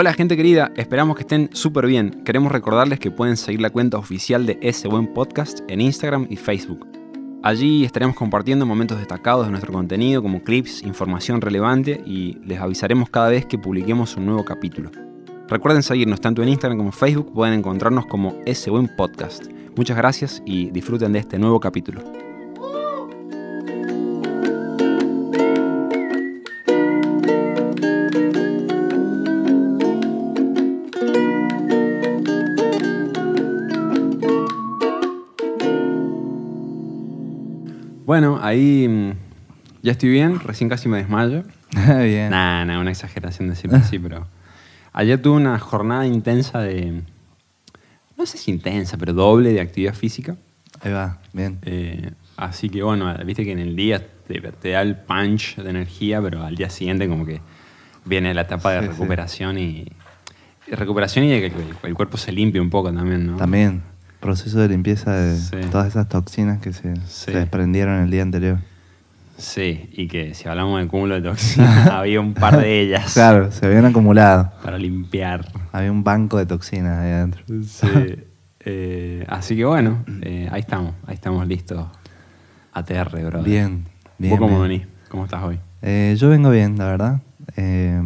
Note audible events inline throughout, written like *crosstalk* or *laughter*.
Hola gente querida, esperamos que estén súper bien. Queremos recordarles que pueden seguir la cuenta oficial de ese buen podcast en Instagram y Facebook. Allí estaremos compartiendo momentos destacados de nuestro contenido como clips, información relevante y les avisaremos cada vez que publiquemos un nuevo capítulo. Recuerden seguirnos tanto en Instagram como Facebook, pueden encontrarnos como ese buen podcast. Muchas gracias y disfruten de este nuevo capítulo. Ahí mm, ya estoy bien, recién casi me desmayo. *laughs* Bien. Nah, nah, una exageración decirlo así, pero ayer tuve una jornada intensa de, no sé si intensa, pero doble de actividad física. Ahí va, bien. Eh, así que bueno, viste que en el día te, te da el punch de energía, pero al día siguiente como que viene la etapa de Sí, recuperación y, y recuperación y de que el, el cuerpo se limpie un poco también, ¿no? También, proceso de limpieza de Sí. todas esas toxinas que se, Sí. se desprendieron el día anterior. Sí, y que si hablamos de cúmulo de toxinas, *laughs* había un par de ellas Claro, se habían acumulado. para limpiar. Había un banco de toxinas ahí adentro. Sí. Eh, así que bueno, eh, ahí estamos, ahí estamos listos. ATR, bro. Bien, bien. ¿Vos cómo bien. venís? ¿Cómo estás hoy? Eh, yo vengo bien, la verdad. Eh,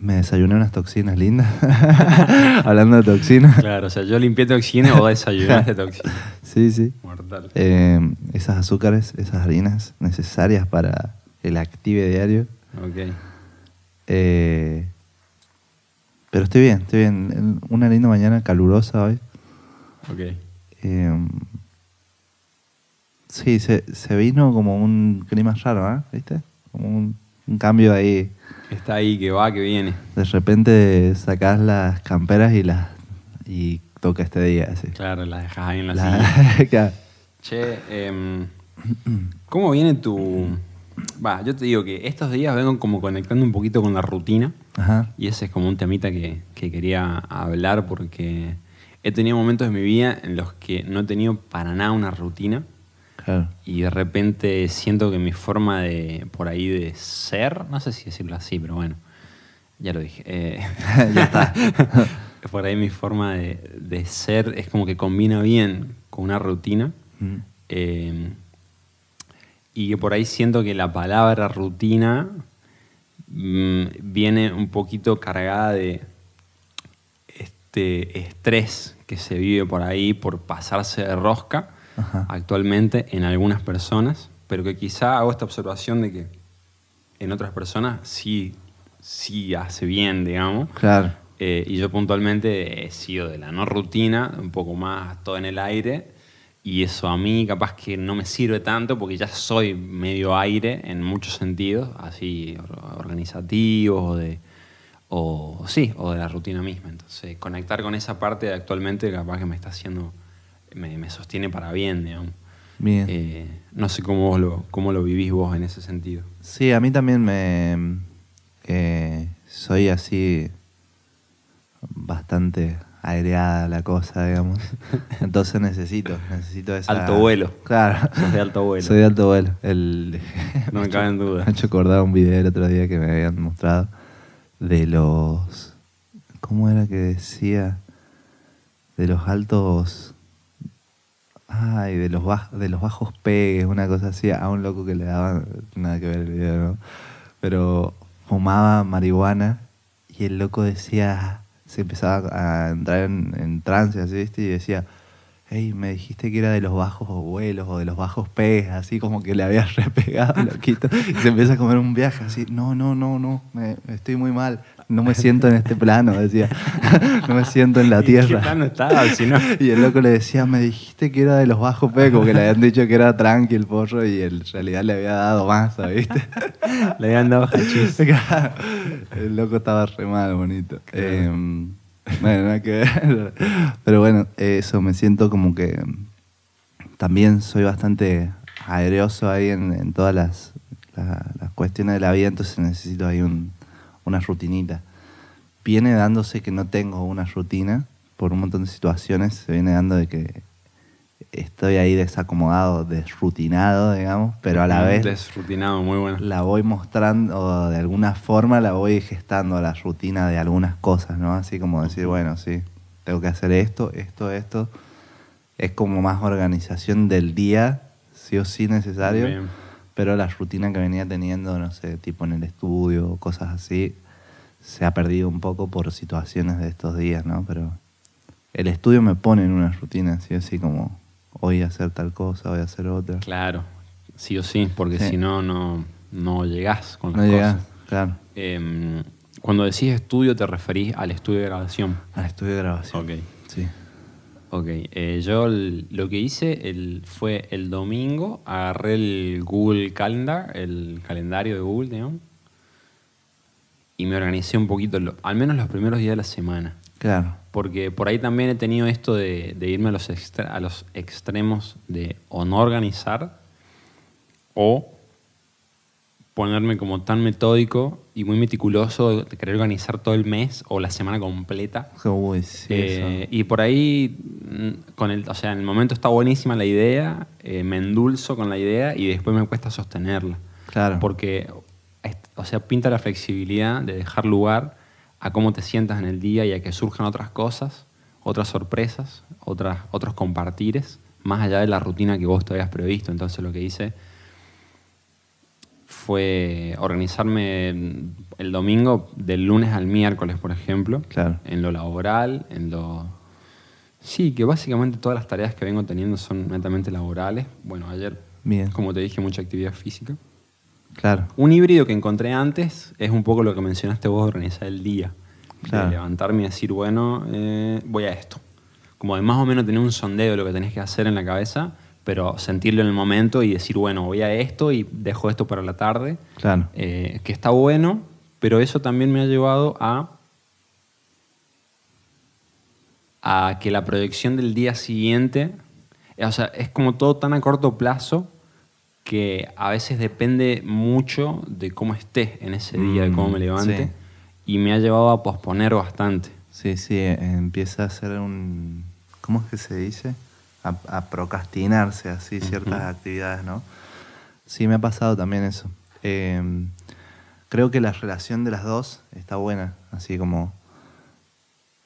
me desayuné unas toxinas lindas. *laughs* Hablando de toxinas. Claro, o sea, yo limpié toxinas o desayunaste toxinas. Sí, sí. Mortal. Eh, esas azúcares, esas harinas necesarias para el active diario. Ok. Eh, pero estoy bien, estoy bien. Una linda mañana calurosa hoy. Ok. Eh, sí, se, se vino como un clima raro, ¿eh? ¿Viste? Como un, un cambio ahí. Está ahí, que va, que viene. De repente sacás las camperas y las y toca este día, así. Claro, la dejas ahí en la, La- silla. *laughs* Claro. Che, em, ¿cómo viene tu...? Va, yo te digo que estos días vengo como conectando un poquito con la rutina. Ajá. Y ese es como un temita que, que quería hablar porque he tenido momentos de mi vida en los que no he tenido para nada una rutina Claro. y de repente siento que mi forma de, por ahí, de ser, no sé si decirlo así, pero bueno, ya lo dije. eh, *laughs* Ya está. *laughs* por ahí mi forma de, de ser es como que combina bien con una rutina. Mm. eh, y que por ahí siento que la palabra rutina mm, viene un poquito cargada de este estrés que se vive por ahí por pasarse de rosca Ajá. actualmente en algunas personas, pero que quizá hago esta observación de que en otras personas sí, sí hace bien, digamos. Claro. Eh, y yo puntualmente he sido de la no rutina, un poco más todo en el aire. Y eso a mí capaz que no me sirve tanto porque ya soy medio aire en muchos sentidos, así or- organizativos o de, o sí, o de la rutina misma. Entonces conectar con esa parte de actualmente capaz que me está haciendo, me, me sostiene para bien, digamos. Bien. Eh, no sé cómo, vos lo, cómo lo vivís vos en ese sentido. Sí, a mí también me. eh, soy así. bastante aireada la cosa, digamos. *laughs* Entonces necesito, necesito esa. Alto vuelo. Claro. Sos de alto vuelo. Soy de alto vuelo. El, *laughs* No me cabe en duda. Me ha hecho acordar un video el otro día que me habían mostrado de los. ¿Cómo era que decía? De los altos. Ay, de los, baj- de los bajos pegues, una cosa así, a un loco que le daban. Nada que ver el video, ¿no? Pero fumaba marihuana y el loco decía. Se empezaba a entrar en, en trance, así, ¿viste? Y decía. Hey, me dijiste que era de los bajos vuelos o de los bajos pegues, así como que le habías *laughs* repegado, loquito. Y se empieza a comer un viaje, así, no, no, no, no, me, estoy muy mal, no me siento en este plano, decía, *laughs* no me siento en la ¿Y ¿Qué tierra. plano estaba? Si no... *laughs* Y el loco le decía, me dijiste que era de los bajos pegues, como que le habían dicho que era tranqui el pollo y en realidad le había dado masa, ¿viste? Le habían dado hachís. el loco estaba re mal, bonito. Eh, *laughs* bueno, nada que ver. Pero bueno, eso, me siento como que también soy bastante aereoso ahí en, todas las, la- las cuestiones de la vida, entonces necesito ahí un- una rutinita. Viene dándose que no tengo una rutina por un montón de situaciones, se viene dando de que estoy ahí desacomodado, desrutinado, digamos, pero a la vez Desrutinado, muy bueno. la voy mostrando, de alguna forma la voy gestando la rutina de algunas cosas, ¿no? Así como decir, bueno, sí, tengo que hacer esto, esto, esto. Es como más organización del día, sí o sí necesario, Bien. pero la rutina que venía teniendo, no sé, tipo en el estudio, cosas así, se ha perdido un poco por situaciones de estos días, ¿no? Pero el estudio me pone en una rutina, sí o sí, como hoy hacer tal cosa, hoy hacer otra. Claro, sí o sí, porque Sí. si no, no, no llegás con las No cosas. claro, Em, cuando decís estudio, te referís al estudio de grabación. al estudio de grabación. Ok. Sí. Ok, eh, yo el- lo que hice el- fue el domingo, agarré el Google Calendar, el calendario de Google, digamos, y me organicé un poquito, lo- al menos los primeros días de la semana. Claro, Porque por ahí también he tenido esto de, de irme a los, a los extremos de o no organizar o ponerme como tan metódico y muy meticuloso de querer organizar todo el mes o la semana completa. uy, sí, Eh, y por ahí, mm, con el, o sea, en el momento está buenísima la idea, eh, me endulzo con la idea y después me cuesta sostenerla. Claro. Porque, o sea, pinta la flexibilidad de dejar lugar a cómo te sientas en el día y a que surjan otras cosas, otras sorpresas, otras, otros compartires, más allá de la rutina que vos te habías previsto. Entonces lo que hice fue organizarme el domingo del lunes al miércoles, por ejemplo, Claro. en lo laboral, en lo... Sí, que básicamente todas las tareas que vengo teniendo son netamente laborales. Bueno, ayer, Bien. como te dije, mucha actividad física. Claro, Un híbrido que encontré antes es un poco lo que mencionaste vos organizar el día. Claro. De levantarme y decir, bueno, eh, voy a esto. Como de más o menos tener un sondeo de lo que tenés que hacer en la cabeza, pero sentirlo en el momento y decir, bueno, voy a esto y dejo esto para la tarde. claro. Eh, que está bueno, pero eso también me ha llevado a, a que la proyección del día siguiente, o sea, es como todo tan a corto plazo que a veces depende mucho de cómo esté en ese día, de cómo me Mm, levante, sí. y me ha llevado a posponer bastante. Sí, sí, eh, empieza a ser un... ¿Cómo es que se dice? A, a procrastinarse así ciertas actividades, ¿no? Sí, me ha pasado también eso. Eh, creo que la relación de las dos está buena, así como...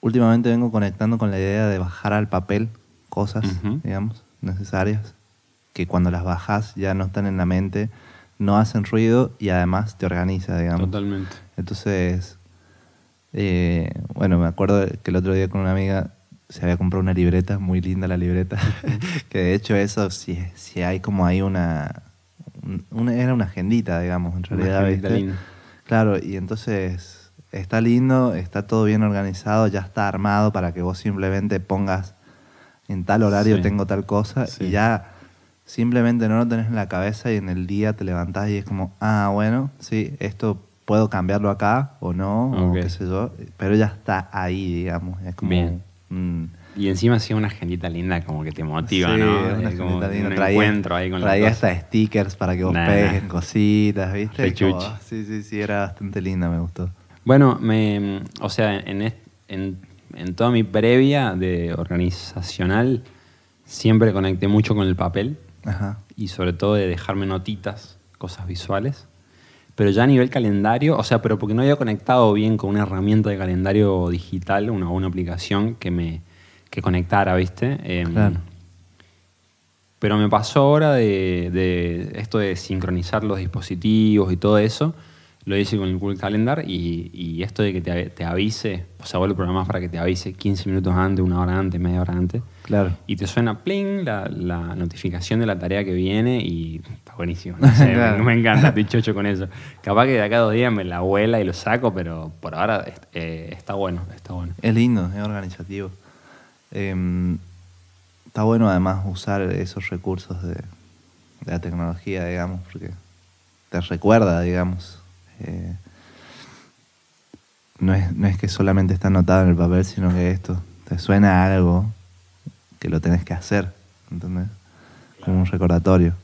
Últimamente vengo conectando con la idea de bajar al papel cosas, digamos, necesarias, que cuando las bajas ya no están en la mente, no hacen ruido y además te organiza, digamos. Totalmente. Entonces, eh, bueno, me acuerdo que el otro día con una amiga se había comprado una libreta, muy linda la libreta, *laughs* que de hecho eso, si, si hay como ahí una, un- una- Era una agendita, digamos, en Una realidad. linda. Claro, y entonces está lindo, está todo bien organizado, ya está armado para que vos simplemente pongas en tal horario Sí. tengo tal cosa Sí. y ya simplemente no lo tenés en la cabeza y en el día te levantás y es como, ah, bueno, sí, esto puedo cambiarlo acá o no, o Ok. qué sé yo, pero ya está ahí, digamos, es como... Bien. mm, Y encima hacía una agendita linda como que te motiva, sí, ¿no? una Es como linda. un Traía- encuentro ahí con la Traía hasta stickers para que vos Nah, pegues nah. cositas, ¿viste? Como, sí, sí, sí, era bastante linda, me gustó. Bueno, me, o sea, en, en, en toda mi previa de organizacional siempre conecté mucho con el papel Ajá. y sobre todo de dejarme notitas, cosas visuales. Pero ya a nivel calendario, o sea, pero porque no había conectado bien con una herramienta de calendario digital, una, una aplicación que me que conectara, ¿viste? Em, Claro. Pero me pasó ahora de, de esto de sincronizar los dispositivos y todo eso. Lo hice con el Google Calendar y, y esto de que te, te avise, o sea, vos lo programás para que te avise 15 minutos antes, una hora antes, media hora antes. Claro. Y te suena pling la, la notificación de la tarea que viene y está buenísimo. No *laughs* sé, Claro. me, me encanta, estoy *laughs* chocho con eso. Capaz que de acá a dos días me la vuela y lo saco, pero por ahora eh, está bueno, está bueno. Es lindo, es organizativo. Em, está bueno además usar esos recursos de, de la tecnología, digamos, porque te recuerda, digamos. Eh, no, es, no es que solamente está anotado en el papel, sino que esto te suena a algo que lo tenés que hacer, ¿entendés? Como un recordatorio.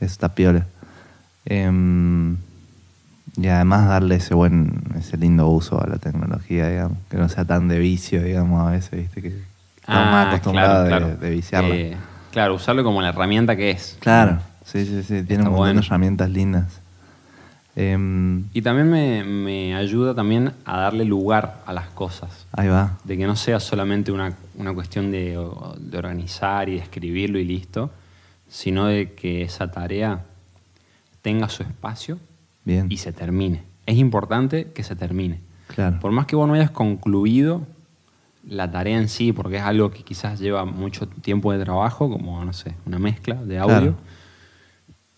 Eso está piola. Em, y además darle ese buen, ese lindo uso a la tecnología, digamos, que no sea tan de vicio, digamos, a veces, viste, que estamos más acostumbrados de- de, viciarla. Eh, Claro, usarlo como la herramienta que es. Claro, sí, sí, sí. Tiene Está un montón bueno. de herramientas lindas. Em, Y también me, me ayuda también a darle lugar a las cosas. ahí va. De que no sea solamente una, una cuestión de, de organizar y de escribirlo y listo, sino de que esa tarea tenga su espacio Bien. y se termine. Es importante que se termine. Claro. Por más que vos no hayas concluido la tarea en sí, porque es algo que quizás lleva mucho tiempo de trabajo, como, no sé, una mezcla de audio, Claro.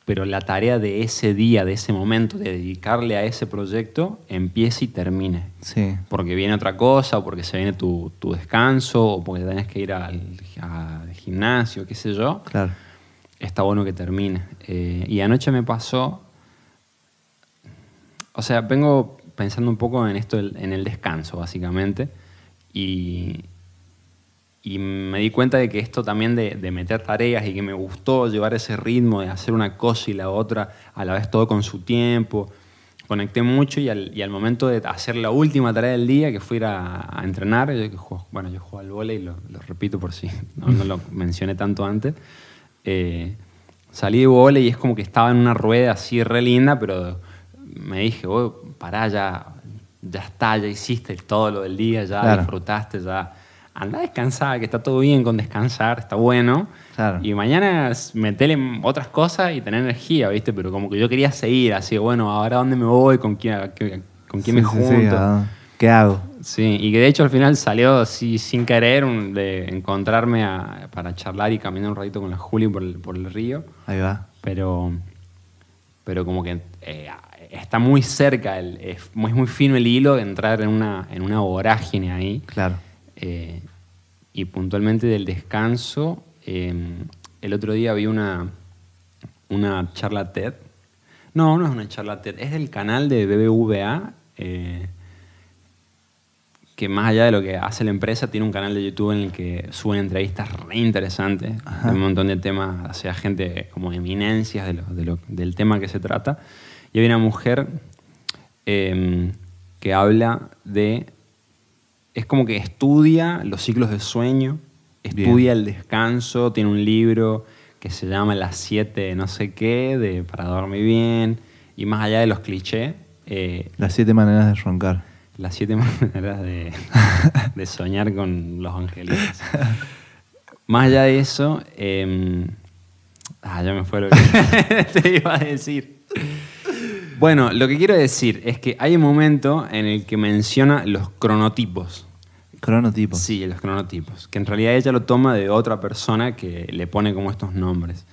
Pero la tarea de ese día, de ese momento, de dedicarle a ese proyecto, empiece y termine. Sí. Porque viene otra cosa, o porque se viene tu, tu descanso, o porque tenés que ir al, al gimnasio, qué sé yo, Claro. está bueno que termine. Eh, y anoche me pasó, o sea, vengo pensando un poco en esto, en el descanso, básicamente, y, y me di cuenta de que esto también de, de meter tareas y que me gustó llevar ese ritmo de hacer una cosa y la otra, a la vez todo con su tiempo. Conecté mucho y al, y al momento de hacer la última tarea del día, que fue ir a, a entrenar, yo, que juego- bueno, yo juego al vóley, lo, lo repito por si *laughs* no, no lo *laughs* mencioné tanto antes, eh, salí de vóley y es como que estaba en una rueda así re linda, pero me dije, oh, pará, ya, ya está, ya hiciste todo lo del día, ya Claro. disfrutaste, ya anda a descansar, que está todo bien con descansar, está bueno. Claro. Y mañana metele otras cosas y tener energía, ¿viste? Pero como que yo quería seguir, así, bueno, ahora dónde me voy, con quién, con quién me Sí, sí, junto. sí, ¿Qué hago? Sí, y que de hecho al final salió así sin querer un- de encontrarme a- para charlar y caminar un ratito con la Juli por el, por el río, Ahí va. pero, pero como que eh, está muy cerca, el, es, muy, es muy fino el hilo de entrar en una, en una vorágine ahí. Claro. Eh, y puntualmente del descanso, eh, el otro día vi una, una charla TED. No, no es una charla TED, es del canal de BBVA, eh, que más allá de lo que hace la empresa, tiene un canal de YouTube en el que suben entrevistas re interesantes, un montón de temas, o sea, gente como eminencias de lo- de lo- del tema que se trata. Y hay una mujer eh, que habla de es como que estudia los ciclos de sueño, estudia el descanso, tiene un libro que se llama Las siete no sé qué, de para dormir bien, y más allá de los clichés, eh, Las siete maneras de roncar. las siete *laughs* maneras de, *laughs* de soñar con los angelitos. Más allá de eso, eh, ah, ya me fue lo que *laughs* te iba a decir. Bueno, lo que quiero decir es que hay un momento en el que menciona los cronotipos. Cronotipo. Sí, los cronotipos. Que en realidad ella lo toma de otra persona que le pone como estos nombres.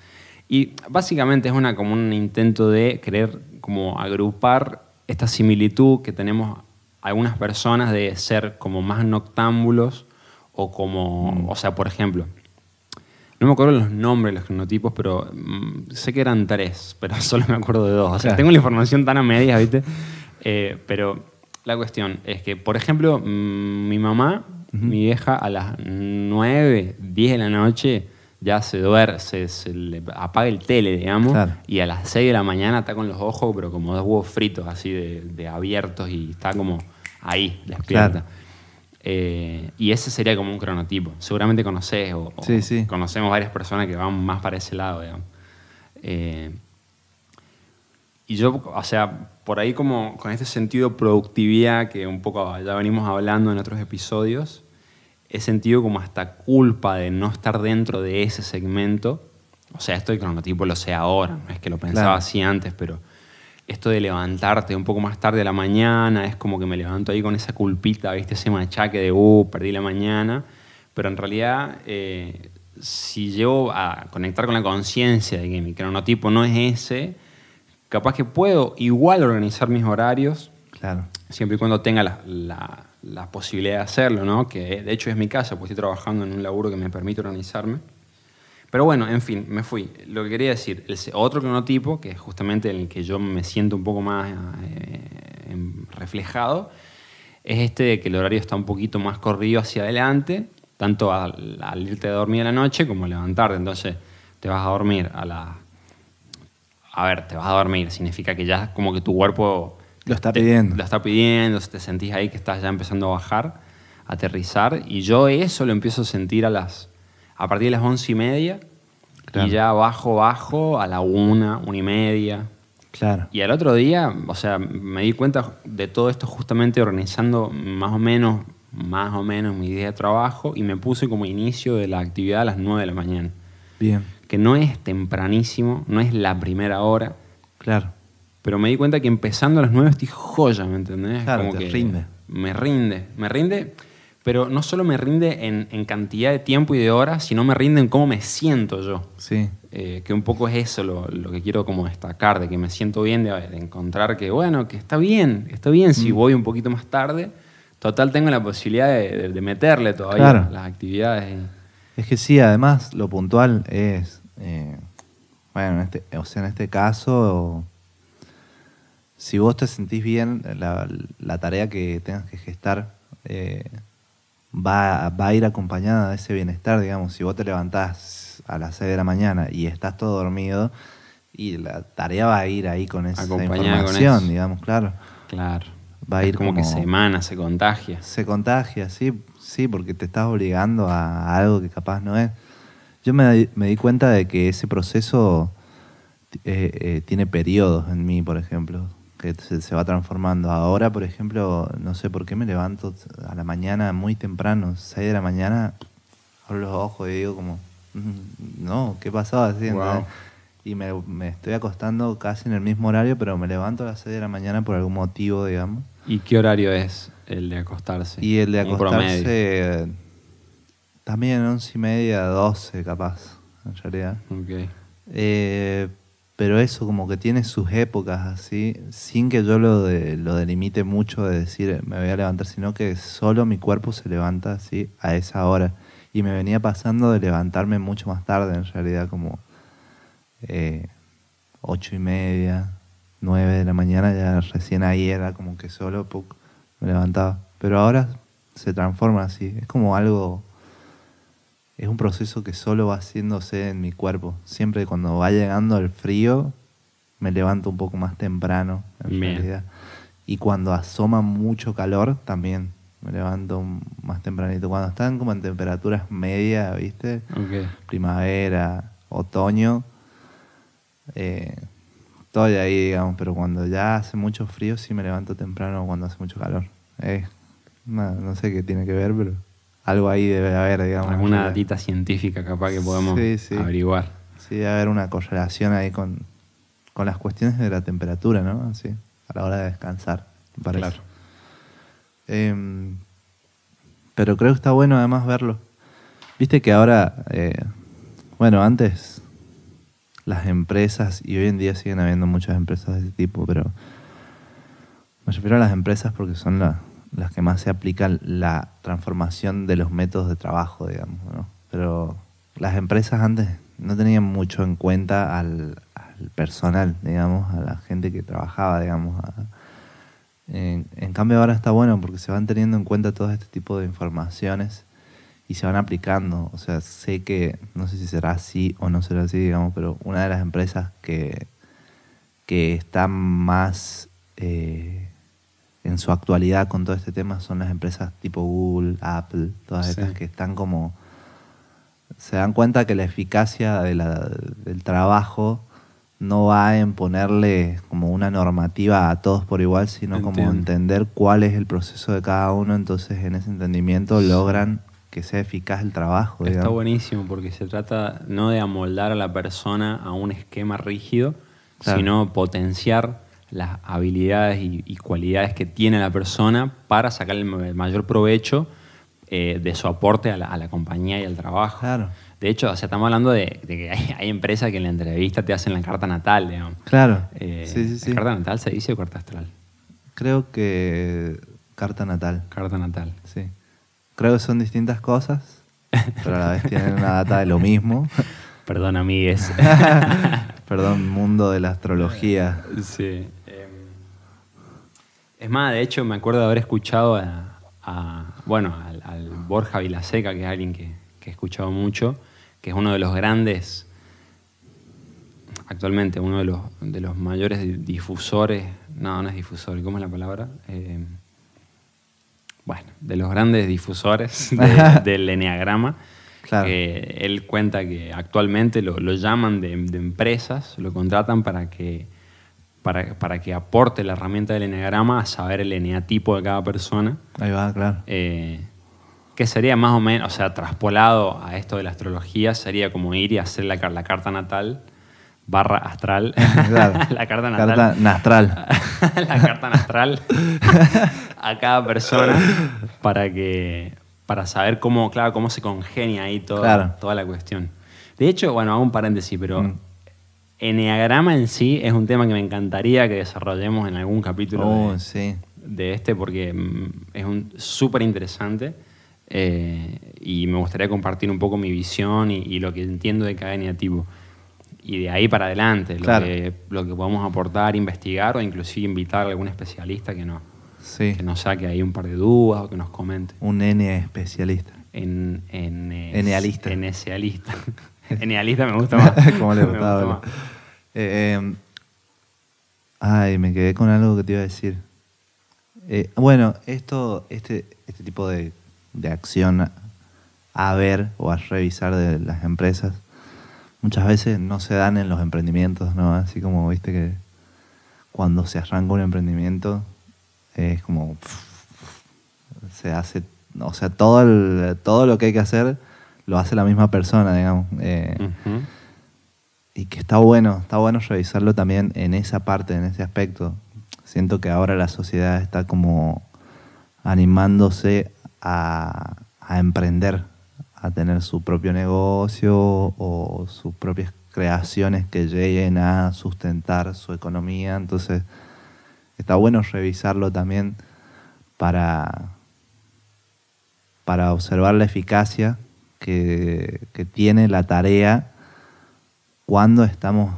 Y básicamente es una, como un intento de querer como agrupar esta similitud que tenemos algunas personas de ser como más noctámbulos o como, o sea, por ejemplo, no me acuerdo los nombres de los cronotipos, pero mm, sé que eran tres, pero *laughs* solo me acuerdo de dos. O sea, Claro. tengo la información tan a medias, ¿viste? Eh, pero la cuestión es que, por ejemplo, mm, mi mamá, mi vieja, a las 9, 10 de la noche ya se duerme, se, se le apaga el tele, digamos, Claro. y a las 6 de la mañana está con los ojos, pero como dos huevos fritos, así de, de abiertos, y está como ahí, despierta. Claro. Eh, y ese sería como un cronotipo. Seguramente conoces o, o Sí, sí. conocemos varias personas que van más para ese lado, digamos. Eh, y yo, o sea, por ahí como con este sentido de productividad que un poco ya venimos hablando en otros episodios, he sentido como hasta culpa de no estar dentro de ese segmento. O sea, esto del cronotipo lo sé ahora, no es que lo pensaba Claro. así antes, pero esto de levantarte un poco más tarde a la mañana, es como que me levanto ahí con esa culpita, ¿viste? Ese machaque de, uh, perdí la mañana. Pero en realidad, eh, si llego a conectar con la conciencia de que mi cronotipo no es ese, capaz que puedo igual organizar mis horarios, Claro. siempre y cuando tenga la, la- la posibilidad de hacerlo, ¿no? Que de hecho es mi caso, pues estoy trabajando en un laburo que me permite organizarme. Pero bueno, en fin, me fui. Lo que quería decir, el otro cronotipo, que es justamente en el que yo me siento un poco más eh, reflejado, es este de que el horario está un poquito más corrido hacia adelante, tanto al, al irte a dormir a la noche como al levantarte. Entonces, te vas a dormir a la... A ver, te vas a dormir, significa que ya como que tu cuerpo Lo está te- pidiendo. Lo está pidiendo, te sentís ahí que estás ya empezando a bajar, a aterrizar. Y yo eso lo empiezo a sentir a las a partir de las once y media, Claro. Y ya bajo, bajo a la una, una y media. Claro. Y al otro día, o sea, me di cuenta de todo esto justamente organizando más o menos, más o menos mi día de trabajo y me puse como inicio de la actividad a las 9 de la mañana. Bien. Que no es tempranísimo, no es la primera hora, Claro. pero me di cuenta que empezando a las 9 estoy joya, ¿me entendés? Claro, te rinde. Me rinde, me rinde, pero no solo me rinde en, en cantidad de tiempo y de horas, sino me rinde en cómo me siento yo. Sí. Eh, que un poco es eso lo, lo que quiero como destacar, de que me siento bien de, de encontrar que, bueno, que está bien, está bien Mm. si voy un poquito más tarde. Total, tengo la posibilidad de, de- de meterle todavía Claro. las actividades. Es que sí, además lo puntual es, eh, bueno, en este, o sea, en este caso, si vos te sentís bien, la, la tarea que tengas que gestar eh, va, va a ir acompañada de ese bienestar, digamos, si vos te levantás a las 6 de la mañana y estás todo dormido, y la tarea va a ir ahí con esa Acompañada información, digamos, claro. Claro. Va a ir como, que se emana, se contagia. Se contagia, sí, sí, porque te estás obligando a algo que capaz no es. Yo me, di- me di cuenta de que ese proceso eh, eh, tiene periodos en mí, por ejemplo, que se, se va transformando. Ahora, por ejemplo, no sé por qué me levanto a la mañana muy temprano, 6 de la mañana, abro los ojos y digo como, "Mm, no, ¿qué Wow. ¿entendés? Y me, me estoy acostando casi en el mismo horario, pero me levanto a las 6 de la mañana por algún motivo, digamos. ¿Y qué horario es el de acostarse? Y el de acostarse eh, también once y media, 12 capaz, en realidad. Ok. Eh, pero eso como que tiene sus épocas así, sin que yo lo, de- lo delimite mucho de decir me voy a levantar, sino que solo mi cuerpo se levanta así a esa hora. Y me venía pasando de levantarme mucho más tarde, en realidad como eh, ocho y media, nueve de la mañana, ya recién ahí era como que solo me levantaba. Pero ahora se transforma así, es como algo, es un proceso que solo va haciéndose en mi cuerpo. Siempre cuando va llegando el frío, me levanto un poco más temprano, en Bien. realidad. Y cuando asoma mucho calor, también me levanto más tempranito. Cuando están como en temperaturas medias, ¿viste? Primavera, otoño, eh, estoy ahí, digamos, pero cuando ya hace mucho frío sí me levanto temprano cuando hace mucho calor. Eh, no, no sé qué tiene que ver, pero algo ahí debe haber, digamos. Alguna datita científica capaz que podemos Sí, sí. averiguar. Sí, debe haber una correlación ahí con, con las cuestiones de la temperatura, ¿no? Así, a la hora de descansar, me parece. Claro. Em, pero creo que está bueno además verlo. Viste que ahora, eh, bueno, antes las empresas, y hoy en día siguen habiendo muchas empresas de ese tipo, pero me refiero a las empresas porque son la- las que más se aplican la transformación de los métodos de trabajo, digamos, ¿no? Pero las empresas antes no tenían mucho en cuenta al, al personal, digamos, a la gente que trabajaba, digamos, a- en, en cambio ahora está bueno porque se van teniendo en cuenta todo este tipo de informaciones y se van aplicando. O sea, sé que, no sé si será así o no será así, digamos, pero una de las empresas que, que está más eh, en su actualidad con todo este tema son las empresas tipo Google, Apple, todas Sí. estas que están como... Se dan cuenta que la eficacia de la- del trabajo no va en ponerle como una normativa a todos por igual, sino como entender cuál es el proceso de cada uno, entonces en ese entendimiento logran que sea eficaz el trabajo. Está digamos. buenísimo porque se trata no de amoldar a la persona a un esquema rígido, Claro. sino potenciar las habilidades y, y cualidades que tiene la persona para sacar el ma- el mayor provecho eh, de su aporte a la, a la compañía y al trabajo. Claro. De hecho, o sea, estamos hablando de, de que hay, hay empresas que en la entrevista te hacen la carta natal, digamos. Claro. Eh, sí, sí, sí. ¿la ¿Carta natal se dice o carta astral? Creo que carta natal, Carta natal. sí. Creo que son distintas cosas, pero a la vez tienen una data de lo mismo. *laughs* Perdón, amigues. *laughs* Perdón, mundo de la astrología. Sí. em, es más, de hecho, me acuerdo de haber escuchado a, a- bueno, al, al Borja Vilaseca, que es alguien que, que he escuchado mucho, que es uno de los grandes, actualmente, uno de los, de los mayores di- difusores, no, no es difusor, ¿cómo es la palabra? Em, bueno, de los grandes difusores de- *laughs* del enneagrama. Claro. Que él cuenta que actualmente lo, lo llaman de, de empresas, lo contratan para que, para, para que aporte la herramienta del eneagrama a saber el eneatipo de cada persona. Ahí va, claro. Eh, que sería más o menos, o sea, traspolado a esto de la astrología, sería como ir y hacer la, la carta natal barra astral. *laughs* Claro. la carta natal. *laughs* Carta nastral. la carta astral a cada persona para que para saber cómo, claro, cómo se congenia ahí toda, Claro. toda la cuestión. De hecho, bueno, hago un paréntesis, pero Mm. Enneagrama en sí es un tema que me encantaría que desarrollemos en algún capítulo Oh, de, sí. de este porque mm, es un súper interesante eh, y me gustaría compartir un poco mi visión y, y lo que entiendo de cada eneatipo. Y de ahí para adelante, lo, que, lo que podemos aportar, investigar o inclusive invitar a algún especialista que, no, Sí. que nos saque ahí un par de dudas o que nos comente. Un N especialista. En, en, Enealista. Enealista. *laughs* Enealista me gusta más. *laughs* Como le gustaba. gusta. Eh, eh, ay, me quedé con algo que te iba a decir. Eh, bueno, esto, este, este tipo de, de acción a ver o a revisar de las empresas muchas veces no se dan en los emprendimientos, ¿no? Así como viste que cuando se arranca un emprendimiento es como se hace, o sea, todo, el- todo lo que hay que hacer lo hace la misma persona, digamos. Eh, y que está bueno, está bueno revisarlo también en esa parte, en ese aspecto. Siento que ahora la sociedad está como animándose a, a emprender, a tener su propio negocio o sus propias creaciones que lleguen a sustentar su economía. Entonces, está bueno revisarlo también para, para observar la eficacia que, tiene la tarea cuando estamos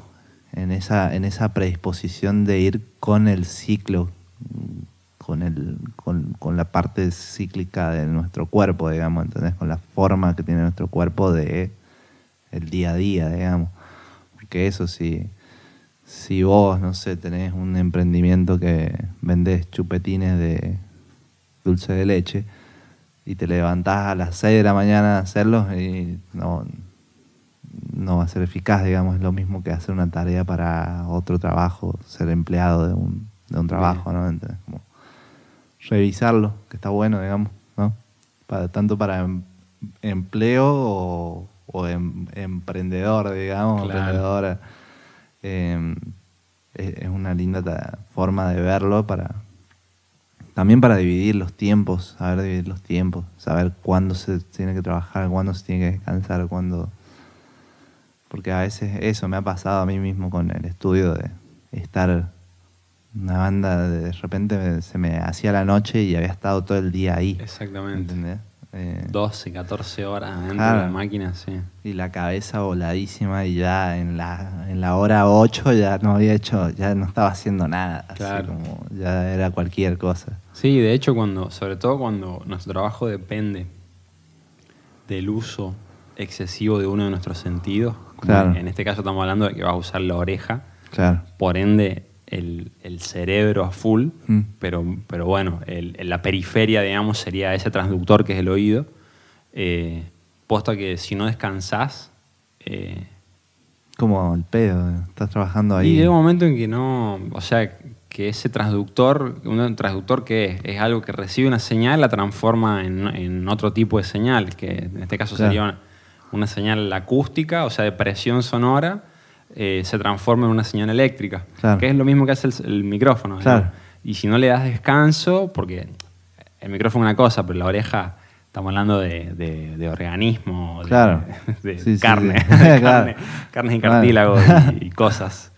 en esa, en esa predisposición de ir con el ciclo, con, el, con la parte cíclica de nuestro cuerpo, digamos, ¿entendés? Con la forma que tiene nuestro cuerpo de el día a día, digamos. Porque eso sí, si vos, no sé, tenés un emprendimiento que vendés chupetines de dulce de leche y te levantás a las 6 de la mañana a hacerlos y no, no va a ser eficaz, digamos, es lo mismo que hacer una tarea para otro trabajo, ser empleado de un, de un trabajo, ¿no? ¿Entendés? Como revisarlo, que está bueno, digamos, ¿no? Para, tanto para em- empleo o, o em- emprendedor, digamos, Claro. emprendedora. Eh, es, es una linda forma de verlo para también para dividir los tiempos, saber dividir los tiempos, saber cuándo se tiene que trabajar, cuándo se tiene que descansar, cuándo porque a veces eso me ha pasado a mí mismo con el estudio de estar una banda de, repente se me hacía la noche y había estado todo el día ahí. Exactamente. ¿Entendés? Eh, 12, 14 horas dentro Claro. de la máquina, sí. y la cabeza voladísima y ya en la, en la hora 8 ya no había hecho, ya no estaba haciendo nada. así Claro. como ya era cualquier cosa. Sí, de hecho, cuando, sobre todo cuando nuestro trabajo depende del uso excesivo de uno de nuestros sentidos, como Claro. en este caso estamos hablando de que vas a usar la oreja, Claro. por ende el, el cerebro a full, Mm. pero, pero bueno, el- la periferia, digamos, sería ese transductor que es el oído, eh, puesto que si no descansás, eh, Como el pedo, estás trabajando ahí. y llega un momento en que no, o sea, que ese transductor, un transductor que es, es algo que recibe una señal, la transforma en, en otro tipo de señal, que en este caso Claro. sería una, una señal acústica, o sea, de presión sonora, eh, se transforma en una señal eléctrica, Claro. que es lo mismo que hace el, el micrófono. Claro. Y si no le das descanso, porque el micrófono es una cosa, pero la oreja, estamos hablando de, de- de organismo, de, Claro. *laughs* de Sí, sí, carne, sí. *laughs* carne, carnes y cartílagos y, *laughs* y cosas.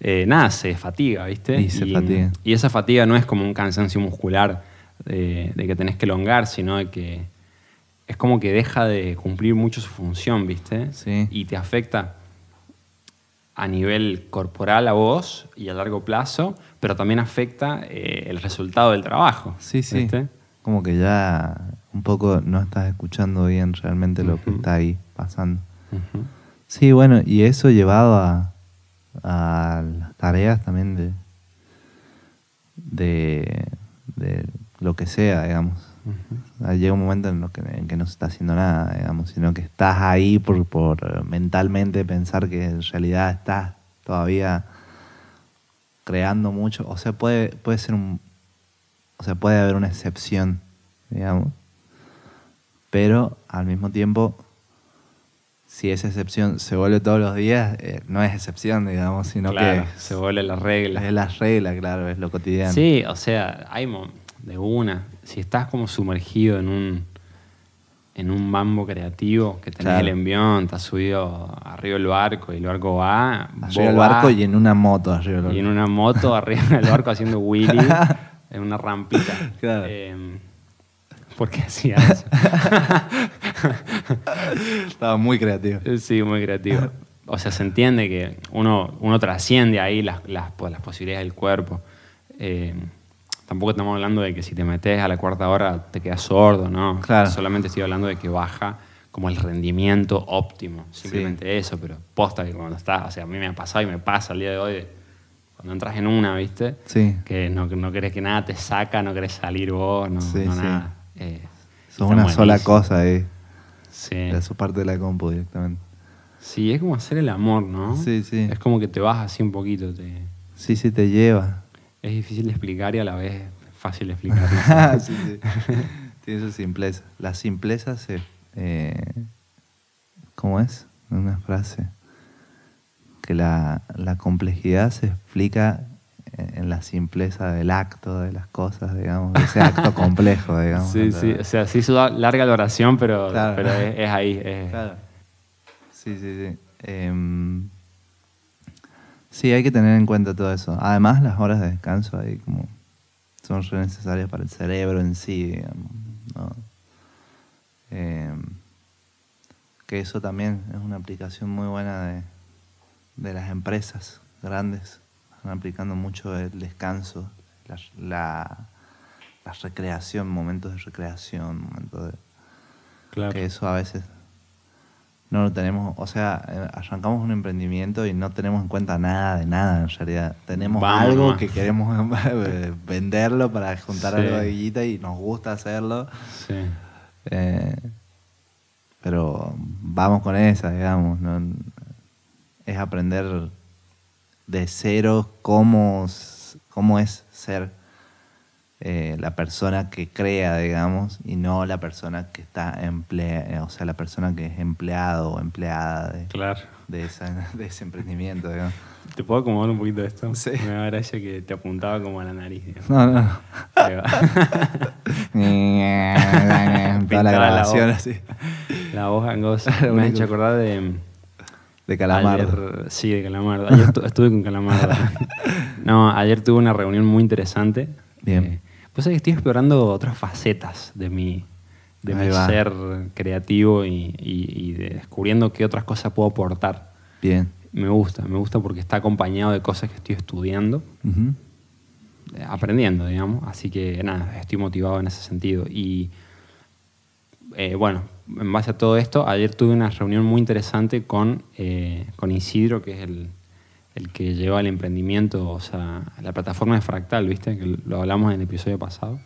Eh, nada, se fatiga, ¿viste? Y se fatiga. y esa fatiga no es como un cansancio muscular de, de que tenés que elongar, sino de que es como que deja de cumplir mucho su función, ¿viste? Sí. Y te afecta a nivel corporal a vos y a largo plazo, pero también afecta eh, el resultado del trabajo. Sí, sí. ¿viste? Como que ya un poco no estás escuchando bien realmente lo que está ahí pasando. Sí, bueno, y eso llevado a, a las tareas también de, de, de lo que sea, digamos. Llega un momento en, lo que, en que no se está haciendo nada, digamos, sino que estás ahí por, por eh, mentalmente pensar que en realidad estás todavía creando mucho. O sea, puede, puede ser un. O sea, puede haber una excepción, digamos. Pero al mismo tiempo, si esa excepción se vuelve todos los días, eh, no es excepción, digamos, sino claro, que se vuelve la regla. es la regla, claro, es lo cotidiano. Sí, o sea, hay de una. Si estás como sumergido en un en un mambo creativo, que tenés Claro. el envión, estás subido arriba del barco y el barco va, Arriba del barco y en una moto arriba del barco. y en una moto arriba del barco *laughs* haciendo wheelie *laughs* en una rampita. Claro. Eh, ¿Por qué hacía eso? *laughs* Estaba muy creativo. Sí, muy creativo. O sea, se entiende que uno, uno trasciende ahí las, las, las posibilidades del cuerpo. Eh, tampoco estamos hablando de que si te metes a la cuarta hora te quedas sordo, ¿no? Claro. Solamente estoy hablando de que baja como el rendimiento óptimo. Simplemente eso, pero posta que cuando estás, o sea, a mí me ha pasado y me pasa el día de hoy, de- cuando entras en una, ¿viste? Sí. Que no, no querés que nada te saca, no querés salir vos, no, Sí, no sí. nada. Eh, Son una sola cosa ahí. Sí. Era su parte de la compu directamente. Sí, es como hacer el amor, ¿no? Sí, sí. Es como que te vas así un poquito. Te... Sí, sí, te lleva. Es difícil de explicar y a la vez fácil de explicar. *laughs* sí, sí. Tiene su simpleza. La simpleza se. eh, ¿Cómo es? Una frase. Que la, la complejidad se explica en en la simpleza del acto, de las cosas, digamos. de Ese acto *laughs* complejo, digamos. sí, sí. O sea, sí hizo larga la oración, pero, Claro. pero es, es ahí. es- Claro. Sí, sí, sí. Em, sí, hay que tener en cuenta todo eso. Además, las horas de descanso ahí como son re necesarias para el cerebro en sí, digamos, ¿no? Em, que eso también es una aplicación muy buena de, de las empresas grandes. Están aplicando mucho el descanso, la, la, la recreación, momentos de recreación, momentos de Claro. que eso a veces no lo tenemos, o sea, eh, arrancamos un emprendimiento y no tenemos en cuenta nada de nada en realidad. Tenemos Vamos algo nomás. que queremos *laughs* venderlo para juntar Sí. algo de guita y nos gusta hacerlo, Sí. eh, pero vamos con esa, digamos. ¿no? Es aprender de cero cómo, cómo es ser eh, la persona que crea, digamos, y no la persona que está emplea, o sea, la persona que es empleado o empleada de, Claro. de, esa- *laughs* de ese emprendimiento, digamos. ¿Te puedo acomodar un poquito esto? Sí. Me da gracia que te apuntaba como a la nariz. digamos. No, no. *laughs* Toda la la grabación voz. así. La voz gangosa. Lo Me ha único- hecho acordar de... De calamar. Ayer- sí, de Calamardo. Ayer estu- estuve con Calamardo. *laughs* no, ayer tuve una reunión muy interesante. Bien. Eh, pues estoy explorando otras facetas de mi, de mi ser creativo y, y- y de- descubriendo qué otras cosas puedo aportar. Bien. Me gusta, me gusta porque está acompañado de cosas que estoy estudiando, eh, aprendiendo, digamos. Así que nada, estoy motivado en ese sentido. Y eh, bueno, en base a todo esto, ayer tuve una reunión muy interesante con, eh, con Isidro, que es el, el que lleva el emprendimiento, o sea, la plataforma de Fractal, ¿viste? Que lo hablamos en el episodio pasado.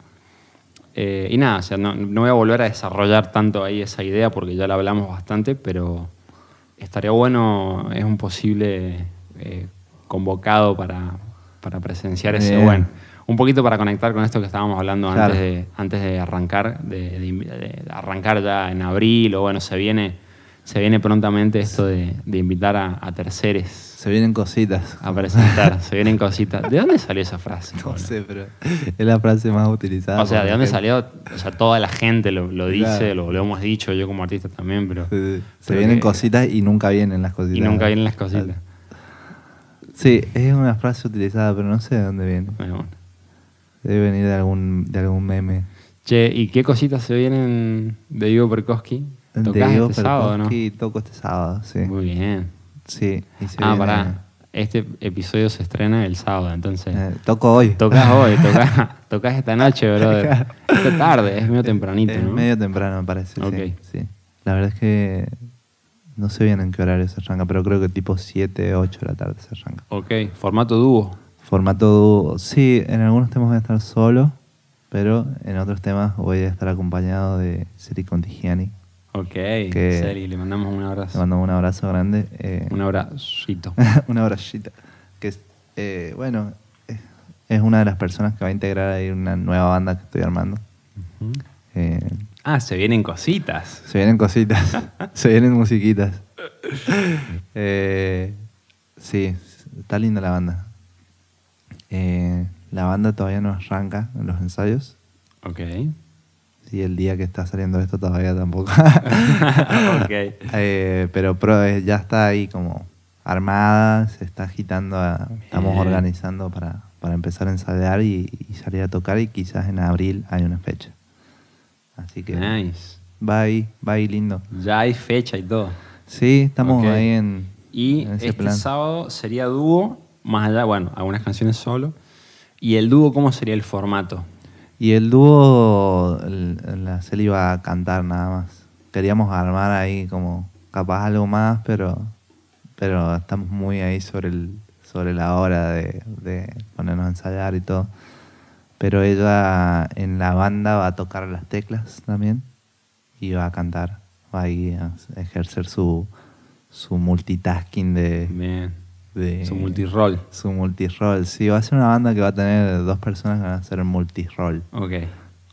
Eh, y nada, o sea, no, no voy a volver a desarrollar tanto ahí esa idea porque ya la hablamos bastante, pero estaría bueno, es un posible eh, convocado para, para presenciar ese Bien. buen. Un poquito para conectar con esto que estábamos hablando Claro. antes, de, antes de arrancar, de, de de arrancar ya en abril, o bueno, se viene, se viene prontamente esto de, de invitar a, a terceres Se vienen cositas. a presentar, se vienen cositas. ¿De dónde salió esa frase? No sé, pero es la frase más utilizada. O sea, ¿de dónde gente. salió? O sea, toda la gente lo, lo dice, Claro. lo, lo hemos dicho, yo como artista también, pero... Sí, sí. Se vienen que- cositas y nunca vienen las cositas. Y nunca vienen las cositas. Sí, es una frase utilizada, pero no sé de dónde viene. Bueno. Debe venir de algún, de algún meme. Che, ¿y qué cositas se vienen de Diego Perkowski? ¿Tocás Diego este sábado, no? Perkowski toco este sábado, sí. Muy bien. Sí, y se Ah, viene- pará. Este episodio se estrena el sábado, entonces... eh, toco hoy. Tocas hoy, *laughs* tocas, tocas esta noche, brother. Esta tarde, es medio tempranito, Es ¿no? medio temprano, me parece. Ok. Sí, sí. La verdad es que no sé bien en qué horario se arranca, pero creo que tipo 7, 8 de la tarde se arranca. Ok, formato dúo. Formato dúo. Sí, en algunos temas voy a estar solo. pero en otros temas voy a estar acompañado de Seri Contigiani. Ok, Que- Seri, le mandamos un Le abrazo. mando un abrazo grande. eh, Un abracito. *laughs* una abracita. Que eh, bueno, es- es una de las personas que va a integrar ahí una nueva banda que estoy armando. Eh, Ah, se vienen cositas. se vienen cositas, *laughs* se vienen musiquitas. Eh, sí, está linda la banda. Eh, la banda todavía no arranca en los ensayos. Ok. Y el día que está saliendo esto todavía tampoco. *laughs* ok. Eh, pero pro- ya está ahí como armada, se está agitando, a- estamos organizando para, para empezar a ensayar y, y salir a tocar y quizás en abril hay una fecha. Así que Nice. va ahí, va ahí lindo. Ya hay fecha y todo. Sí, estamos ahí en, Y en ese este plan. sábado sería dúo, más allá, bueno, algunas canciones solo. ¿Y el dúo cómo sería el formato? Y el dúo, la Celi iba a cantar nada más. Queríamos armar ahí como capaz algo más, pero, pero estamos muy ahí sobre, el, sobre la hora de, ponernos a ensayar y todo. Pero ella en la banda va a tocar las teclas también y va a cantar. Va a, a ejercer su, su multitasking de. De Su multirol. su multirol. Sí, va a ser una banda que va a tener dos personas que van a hacer multirol. Ok.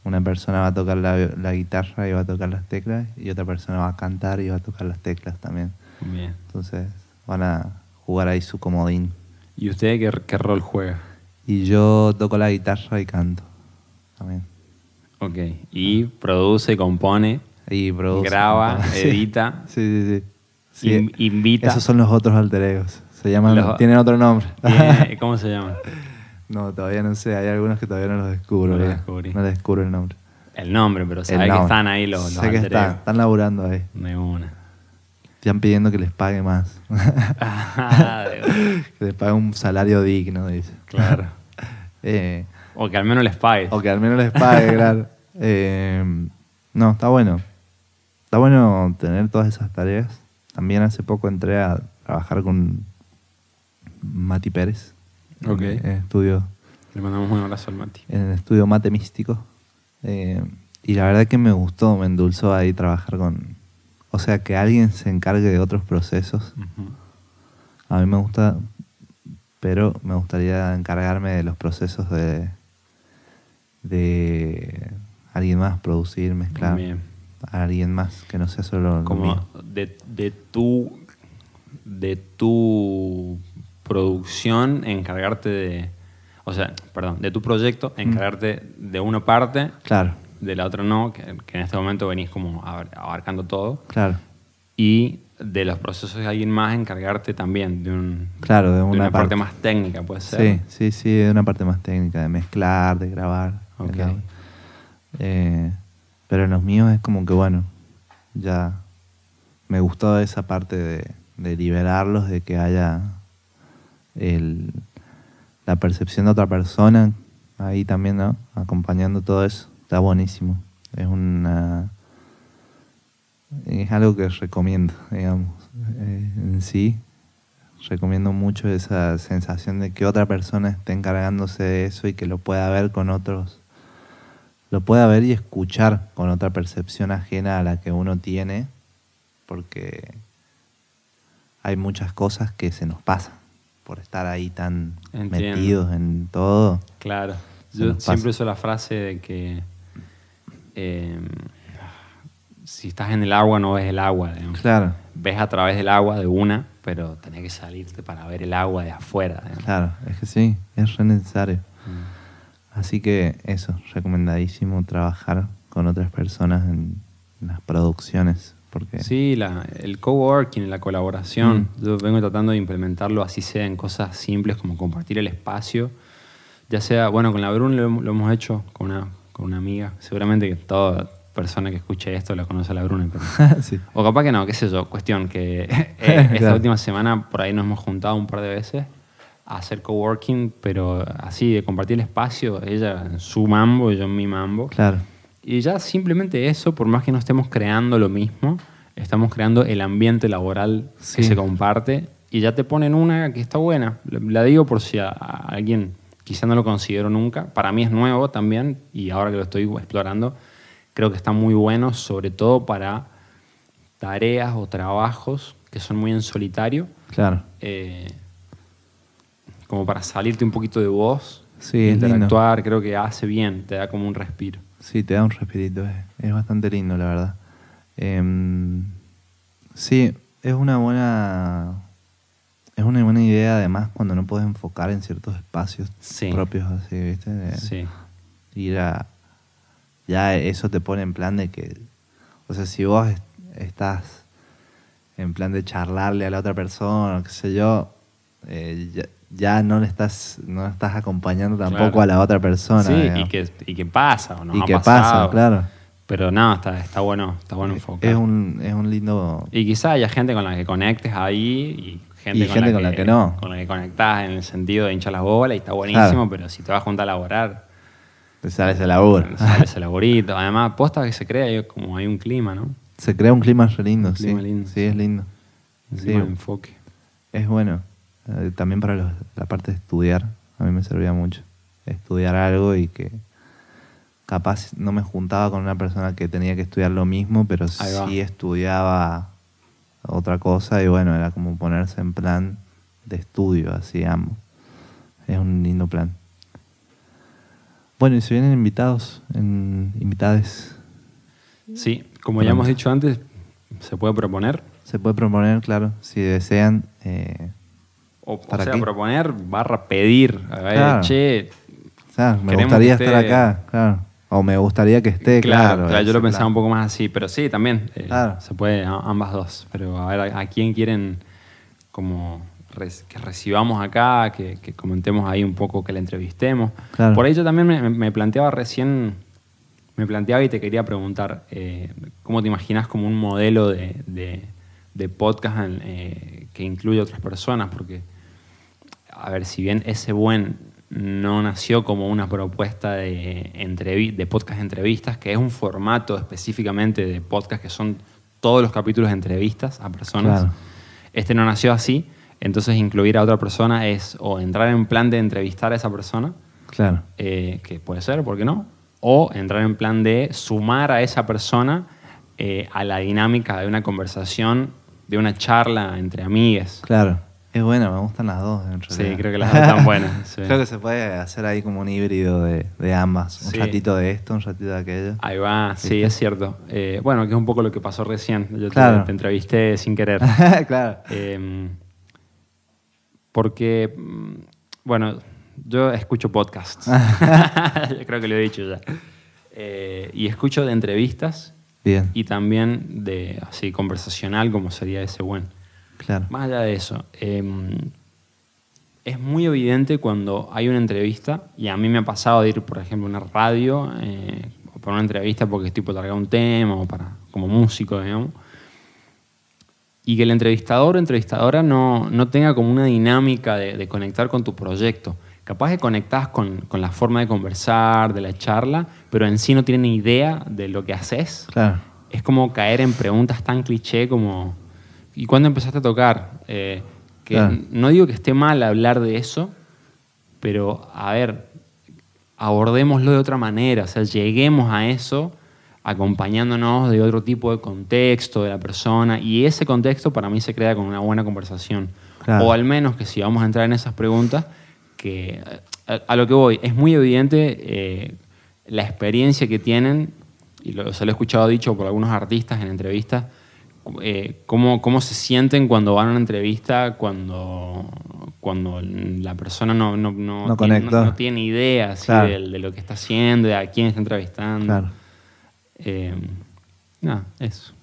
Una persona va a tocar la, la guitarra y va a tocar las teclas y otra persona va a cantar y va a tocar las teclas también. Bien. Entonces van a jugar ahí su comodín. ¿Y usted qué, qué rol juega? Y yo toco la guitarra y canto también. Ok. Y produce, compone, Y produce. graba, *laughs* edita, Sí, sí, sí. Sí, in- invita. Esos son los otros alter egos. Se llaman, Los- tienen otro nombre. Tiene- *laughs* ¿Cómo se llama? no, todavía no sé. Hay algunos que todavía no los descubro. No los bien. descubrí. No les descubro el nombre. El nombre, pero El sabe que están ahí los, los Sé que están, están laburando ahí. De una. Están pidiendo que les pague más. *laughs* Ah, que les pague un salario digno, dice. claro. *laughs* Eh, O que al menos les pagues. o que al menos les pague, claro. Eh, no, está bueno. Está bueno tener todas esas tareas. También hace poco entré a trabajar con Mati Pérez. Ok. En el estudio, Le mandamos un abrazo al Mati. en el estudio Mate Místico. Eh, y la verdad que me gustó, me endulzó ahí trabajar con... O sea, que alguien se encargue de otros procesos. A mí me gusta, pero me gustaría encargarme de los procesos de, de alguien más, producir, mezclar. Bien. A alguien más, que no sea solo lo Como mío. de, de tu de tu producción encargarte de o sea perdón de tu proyecto Mm. encargarte de una parte Claro, de la otra no que, que en este momento venís como abar- abarcando todo claro, y de los procesos de alguien más encargarte también de un claro, de una, parte. más técnica puede ser Sí, sí, sí, de una parte más técnica, de mezclar, de grabar. Ok. el audio. Eh, pero en los míos es como que, bueno, ya me gustó esa parte de, de liberarlos, de que haya el, la percepción de otra persona ahí también, ¿no? Acompañando todo eso. Está buenísimo. Es una... Es algo que recomiendo, digamos, eh, en sí. Recomiendo mucho esa sensación de que otra persona esté encargándose de eso y que lo pueda ver con otros, lo pueda ver y escuchar con otra percepción ajena a la que uno tiene, porque hay muchas cosas que se nos pasan por estar ahí tan Entiendo. metidos en todo. Claro. Yo siempre uso la frase de que eh, si estás en el agua no ves el agua. digamos. Claro, Ves a través del agua de una, pero tenés que salirte para ver el agua de afuera. digamos. claro, es que sí, es re necesario. Mm. Así que eso, recomendadísimo trabajar con otras personas en las producciones. Porque Sí, la- el coworking, la colaboración. Mm. Yo vengo tratando de implementarlo así sea en cosas simples como compartir el espacio. Ya sea, bueno, con la Brun lo, hemos- lo hemos hecho con una, con una amiga. Seguramente que toda persona que escuche esto la conoce a la Bruna. pero- *laughs* sí. O capaz que no, qué sé yo. Cuestión que *laughs* eh, *laughs* esta Claro. última semana por ahí nos hemos juntado un par de veces a hacer coworking, pero así de compartir el espacio, ella en su mambo y yo en mi mambo. Claro, Y ya simplemente eso, por más que no estemos creando lo mismo, estamos creando el ambiente laboral Sí. que se comparte y ya te ponen una que está buena. La digo por si a, alguien quizá no lo considero nunca. Para mí es nuevo también y ahora que lo estoy explorando, creo que está muy bueno, sobre todo para tareas o trabajos que son muy en solitario. Claro. eh, como para salirte un poquito de vos, Sí, interactuar, creo que hace bien, te da como un respiro. Sí, te da un respirito, es, es bastante lindo, la verdad. Em, sí, es una buena es una buena idea además cuando no puedes enfocar en ciertos espacios Sí. propios así, ¿viste? De Sí, Ir a ya eso te pone en plan de que o sea, si vos est- estás en plan de charlarle a la otra persona, o qué sé yo, eh, ya, ya no le estás no estás acompañando tampoco Claro. a la otra persona. Sí, y que, y que pasa, ¿o ¿no? y Ha que pasado. pasa, claro. Pero no, está, está bueno, está bueno enfocar. Es un, es un lindo. Y quizá haya gente con la que conectes ahí y gente, Y gente con la que no. Con la que conectás en el sentido de hinchar las bolas y está buenísimo, Claro. pero si te vas juntar a laborar, Te sale ese laburo. sale ese laburito. Además, posta que se crea como hay un clima, ¿no? Se crea un clima re lindo, Un sí. clima lindo, sí, sí. es lindo. Un Sí. clima de enfoque. Es bueno. Eh, también para los- la parte de estudiar, a mí me servía mucho. Estudiar algo y que capaz no me juntaba con una persona que tenía que estudiar lo mismo, pero sí estudiaba otra cosa y bueno, era como ponerse en plan de estudio, así ambos. Es un lindo plan. Bueno, y si vienen invitados, en, invitades, Sí, como ya hemos dicho antes, se puede proponer. se puede proponer, claro, si desean. eh, O, o ¿Para sea, proponer barra pedir. A ver, Claro. che, O sea, me gustaría estar acá, claro. O me gustaría que esté, claro, claro. claro, yo lo pensaba un poco más así, pero sí, también eh, Claro. se puede ambas dos. Pero a ver, ¿a, a quién quieren como que recibamos acá, que, que comentemos ahí un poco, que le entrevistemos? Claro. Por ahí yo también me, me planteaba recién, me planteaba y te quería preguntar, eh, ¿cómo te imaginas como un modelo de, de- de podcast en- eh, que incluye a otras personas? Porque a ver, si bien ese buen no nació como una propuesta de, entrevi- de podcast entrevistas, que es un formato específicamente de podcast que son todos los capítulos de entrevistas a personas, Claro. este no nació así, entonces incluir a otra persona es o entrar en plan de entrevistar a esa persona, Claro. eh, que puede ser, ¿por qué no? O entrar en plan de sumar a esa persona eh, a la dinámica de una conversación, de una charla entre amigues. Claro. Es buena, me gustan las dos en Sí, realidad. creo que las dos *laughs* están buenas. sí. Creo que se puede hacer ahí como un híbrido de, de ambas. Un Sí. ratito de esto, un ratito de aquello. Ahí va, sí, es cierto. Eh, bueno, que es un poco lo que pasó recién. Yo te- Claro. te, entrevisté sin querer. *laughs* claro. Eh, porque, mm, bueno, yo escucho podcasts. *laughs* Yo creo que lo he dicho ya. Eh, y escucho de entrevistas Bien. y también de así conversacional, como sería ese buen. Claro. Más allá de eso, eh, es muy evidente cuando hay una entrevista, y a mí me ha pasado de ir, por ejemplo, a una radio, eh, o para una entrevista porque estoy por largar un tema, o para, como músico, digamos, y que el entrevistador o entrevistadora no, no tenga como una dinámica de, de conectar con tu proyecto. Capaz que conectás con, con la forma de conversar, de la charla, pero en sí no tienen ni idea de lo que haces Claro. es como caer en preguntas tan cliché como ¿y cuándo empezaste a tocar? Eh, que Claro. no digo que esté mal hablar de eso, pero a ver, abordémoslo de otra manera, o sea, lleguemos a eso acompañándonos de otro tipo de contexto de la persona y ese contexto para mí se crea con una buena conversación. Claro. O al menos que si vamos a entrar en esas preguntas, que a, a lo que voy, es muy evidente eh, la experiencia que tienen, y lo, se lo he escuchado dicho por algunos artistas en entrevistas, eh, cómo, cómo se sienten cuando van a una entrevista, cuando, cuando la persona no, no, no, No tiene, no tiene idea así, Claro. de, de lo que está haciendo, de a quién está entrevistando. Claro. Eh, nada, eso.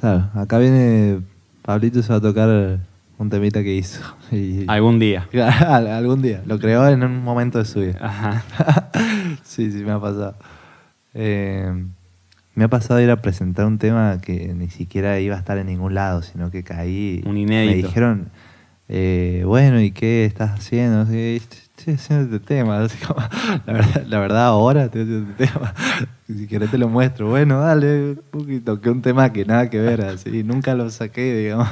Claro. Acá viene Pablito se va a tocar un temita que hizo. *laughs* Y- Algún día. *laughs* Algún día. Lo creó en un momento de su vida. Ajá. *laughs* sí, sí, me ha pasado. Eh, me ha pasado ir a presentar un tema que ni siquiera iba a estar en ningún lado, sino que caí. Un inédito. Me dijeron, eh, bueno, ¿y qué estás haciendo? Estoy haciendo este tema. Así como, *laughs* la, verdad, la verdad, ahora estoy haciendo este tema. *laughs* Si querés te lo muestro. Bueno, dale. Y toqué un tema que nada que ver, así. Nunca lo saqué, digamos.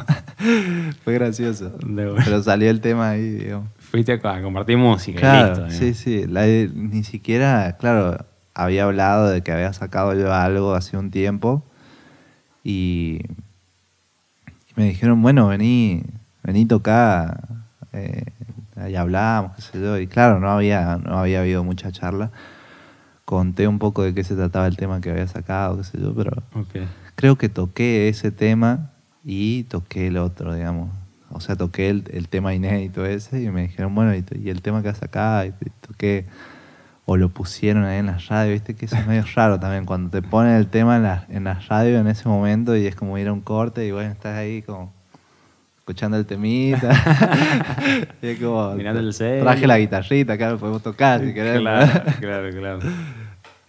*laughs* Fue gracioso. Pero salió el tema ahí, digamos. Fuiste a compartir música Claro, listo. sí, sí. La- ni siquiera, claro, había hablado de que había sacado yo algo hace un tiempo y, y me dijeron, bueno, vení, vení tocar, eh, ahí hablamos, qué sé yo. Y claro, no había, no había habido mucha charla. Conté un poco de qué se trataba el tema que había sacado, qué sé yo, pero Ok. creo que toqué ese tema y toqué el otro, digamos. O sea, toqué el, el tema inédito ese y me dijeron, bueno, y, y el tema que has y, y toqué, o lo pusieron ahí en la radio, viste que eso es medio raro también, cuando te ponen el tema en la, en la radio en ese momento y es como ir a un corte y bueno, estás ahí como escuchando el temita. *laughs* y es como, Mirando el cel. traje la guitarrita, lo podemos tocar si querés. Claro, claro, claro. *laughs*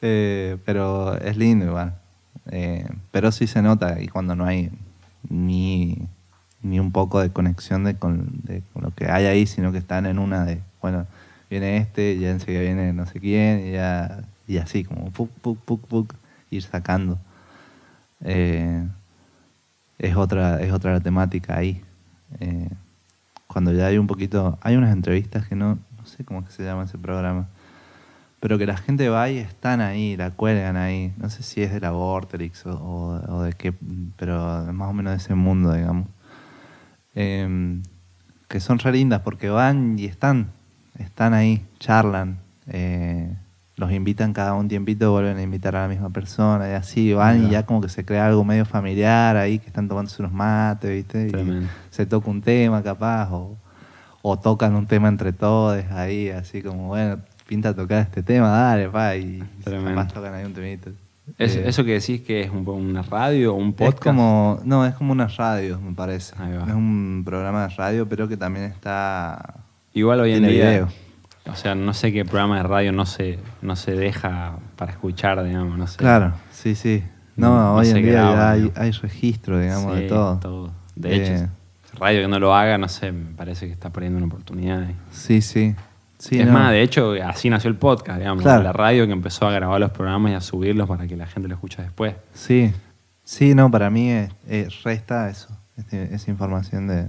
Eh, pero es lindo igual. Eh, pero sí se nota y cuando no hay ni, ni un poco de conexión de con, de con lo que hay ahí, sino que están en una de, bueno, viene este, ya enseguida viene no sé quién, y, ya, y así, como puk, puk, puk, puk, ir sacando. Eh, es, otra, es otra temática ahí. Eh, cuando ya hay un poquito, hay unas entrevistas que no, no sé cómo es que se llama ese programa, pero que la gente va y están ahí, la cuelgan ahí. No sé si es de la Vorterix o, de qué, pero más o menos de ese mundo, digamos. Em, que son re lindas porque van y están, están ahí, charlan, eh, los invitan cada un tiempito, vuelven a invitar a la misma persona y así van y ya como que se crea algo medio familiar ahí, que están tomándose unos mates, ¿viste? Y se toca un tema capaz o, o tocan un tema entre todos ahí, así como, bueno, pinta tocar este tema, dale, pa, y capaz tocan ahí un temito. Es- Eh, ¿Eso que decís que es un, una radio o un podcast? es como, no, es como una radio, me parece. Es un programa de radio, pero que también está Igual hoy en tiene día. video. O sea, no sé qué programa de radio no se, no se deja para escuchar, digamos, no sé. Claro, sí, sí. No, hoy en día graba, hay, hay registro, digamos, Sí, de todo. De hecho, Eh, radio que no lo haga, no sé, me parece que está perdiendo una oportunidad. ahí. Sí, sí. sí es no. más, de hecho, así nació el podcast, digamos. Claro. La radio que empezó a grabar los programas y a subirlos para que la gente lo escuche después. Sí, sí, no, para mí es- es- resta eso, este- esa información de,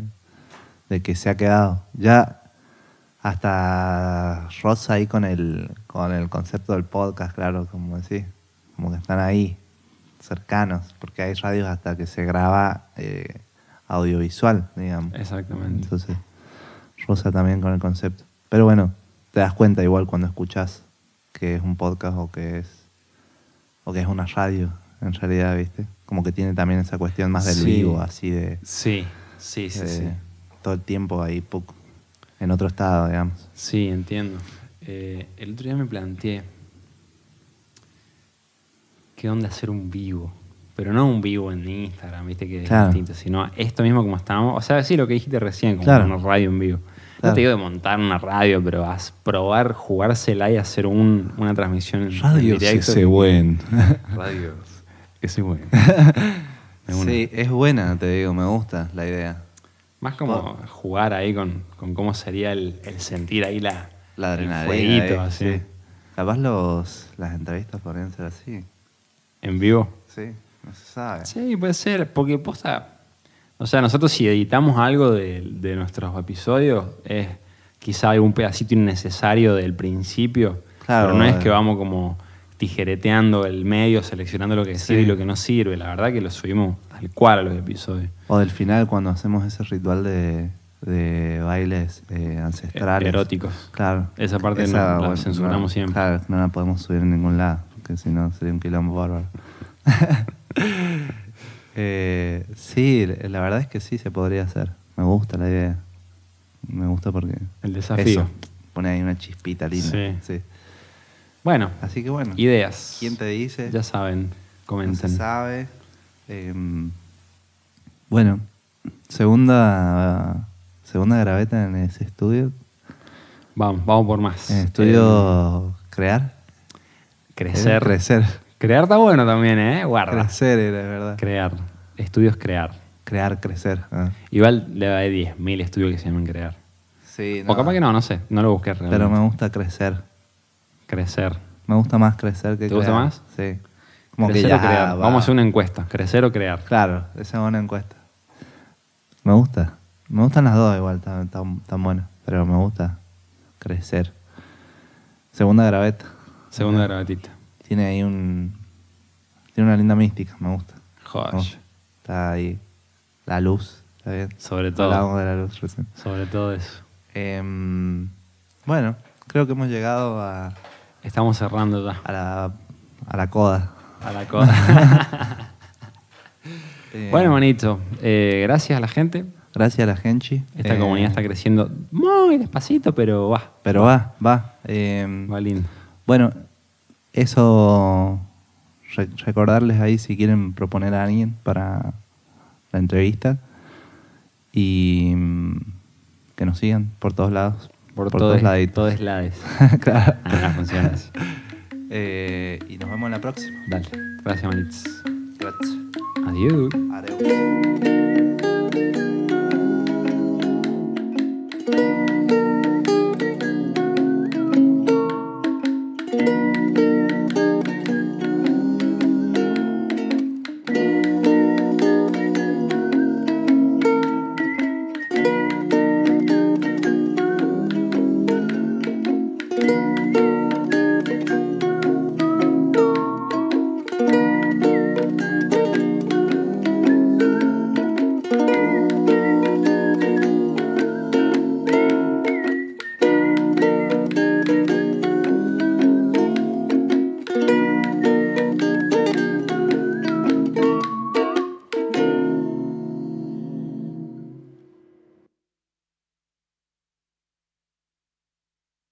de que se ha quedado. Ya hasta Rosa ahí con el, con el concepto del podcast, claro, como decís, como que están ahí, cercanos, porque hay radios hasta que se graba eh, audiovisual, digamos. Exactamente. Entonces, Rosa también con el concepto. Pero bueno, te das cuenta igual cuando escuchas que es un podcast o que es o que es una radio, en realidad, ¿viste? Como que tiene también esa cuestión más del Sí. vivo, así de, Sí, sí, sí, de sí. todo el tiempo ahí, puc, en otro estado, digamos. Sí, entiendo. Eh, el otro día me planteé qué onda hacer un vivo. Pero no un vivo en Instagram, viste que es Claro. distinto, sino esto mismo como estábamos. O sea, sí, lo que dijiste recién, como Claro. una radio en vivo. No te digo de montar una radio, pero a probar, jugársela y hacer un- una transmisión en directo. buen. *laughs* Radios. Ese es bueno. Me *laughs* une. sí, es buena, te digo, me gusta la idea. Más como jugar ahí con, con cómo sería el, el sentir ahí la, La el adrenalina. fueguito, ahí, así. sí. Capaz los, las entrevistas podrían ser así. En vivo. Sí, no se sabe. Sí, puede ser, porque posta. O sea, nosotros si editamos algo de, de nuestros episodios, es quizá algún pedacito innecesario del principio. Claro, pero no es que vamos como tijereteando el medio, seleccionando lo que sirve y lo que no sirve. La verdad que lo subimos tal cual a los episodios. O del final cuando hacemos ese ritual de, de bailes eh, ancestrales. Eróticos. Claro. Esa parte no- la censuramos siempre. Claro, no la podemos subir en ningún lado, porque si no sería un quilombo bárbaro. *laughs* Eh, sí, la verdad es que sí se podría hacer. Me gusta la idea. Me gusta porque... El desafío. Eso, pone ahí una chispita linda. Sí. Sí. Bueno, Así que bueno. ideas. ¿Quién te dice? Ya saben, No se comenten. sabe. Em, bueno, segunda segunda graveta en ese estudio. Vamos, vamos por más. En estudio crear. Eh, crecer. Era Crecer. Crear está bueno también, ¿eh? Guarda. Crecer era, ¿verdad? Crear. Estudios crear. Crear, crecer. ah. Igual debe haber 10.000 estudios que se llaman crear. Sí, O capaz que no, no sé. No lo busqué realmente. Pero me gusta crecer. Crecer. Me gusta más crecer que ¿Te gusta más? Sí. Como Crecer que ya o crear. va. Vamos a hacer una encuesta. ¿Crecer o crear? Claro, esa es una encuesta. Me gusta. Me gustan las dos igual, tan, tan, tan buenas. Pero me gusta. crecer. Segunda graveta. Segunda grabatita. Tiene ahí un. Tiene una linda mística, me gusta. Me Joder. gusta. Está ahí. La luz, ¿está bien? Sobre todo. Hablábamos de la luz recién. Sobre todo eso. Em, bueno, creo que hemos llegado a, Estamos cerrando ya. a, la, a la coda. A la cosa. *laughs* Eh, bueno, manito. eh, gracias a la gente. Gracias a la Genchi. Esta Eh, comunidad está creciendo muy despacito, pero va. Pero va, va. Em, Va lindo. Bueno, eso. re- recordarles ahí si quieren proponer a alguien para la entrevista. Y mm, que nos sigan por todos lados. Por, todos todos laditos. Todos lados. *laughs* claro. Ah, no funciona así. *laughs* Eh, y nos vemos en la próxima. Dale. Gracias, manitos. Gracias. Adiós. Adiós.